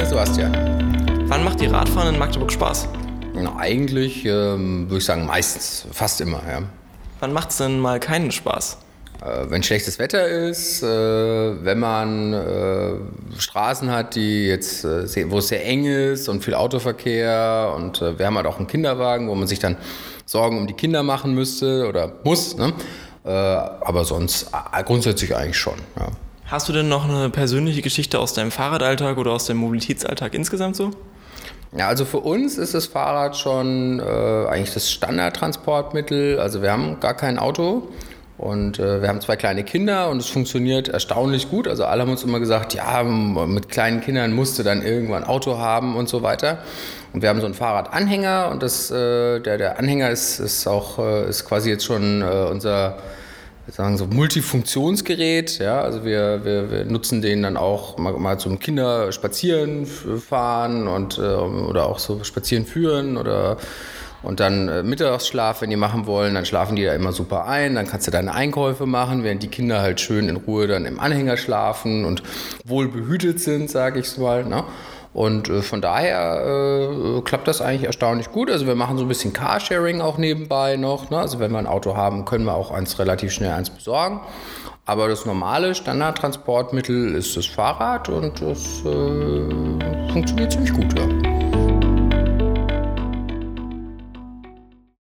der Sebastian. Wann macht die Radfahren in Magdeburg Spaß? Na, eigentlich ähm, würde ich sagen meistens, fast immer, ja. Wann macht es denn mal keinen Spaß? Äh, wenn schlechtes Wetter ist, äh, wenn man äh, Straßen hat, die jetzt, äh, wo es sehr eng ist und viel Autoverkehr und äh, wir haben halt auch einen Kinderwagen, wo man sich dann Sorgen um die Kinder machen müsste oder muss. Ne? Äh, aber sonst grundsätzlich eigentlich schon. Ja. Hast du denn noch eine persönliche Geschichte aus deinem Fahrradalltag oder aus deinem Mobilitätsalltag insgesamt so? Ja, also für uns ist das Fahrrad schon äh, eigentlich das Standardtransportmittel. Also wir haben gar kein Auto und äh, wir haben zwei kleine Kinder und es funktioniert erstaunlich gut. Also alle haben uns immer gesagt, ja, mit kleinen Kindern musst du dann irgendwann ein Auto haben und so weiter. Und wir haben so einen Fahrradanhänger und das, äh, der, der Anhänger ist, ist auch äh, ist quasi jetzt schon äh, unser sagen so Multifunktionsgerät. Ja, also wir, wir, wir nutzen den dann auch mal, mal zum Kinder spazieren fahren und äh, oder auch so spazieren führen oder und dann äh, Mittagsschlaf, wenn die machen wollen, dann schlafen die da immer super ein. Dann kannst du deine Einkäufe machen, während die Kinder halt schön in Ruhe dann im Anhänger schlafen und wohl behütet sind, sage ich mal. Ne? Und äh, von daher äh, klappt das eigentlich erstaunlich gut. Also wir machen so ein bisschen Carsharing auch nebenbei noch. Ne? Also wenn wir ein Auto haben, können wir auch eins relativ schnell eins besorgen. Aber das normale Standardtransportmittel ist das Fahrrad und das äh, funktioniert ziemlich gut. Ja.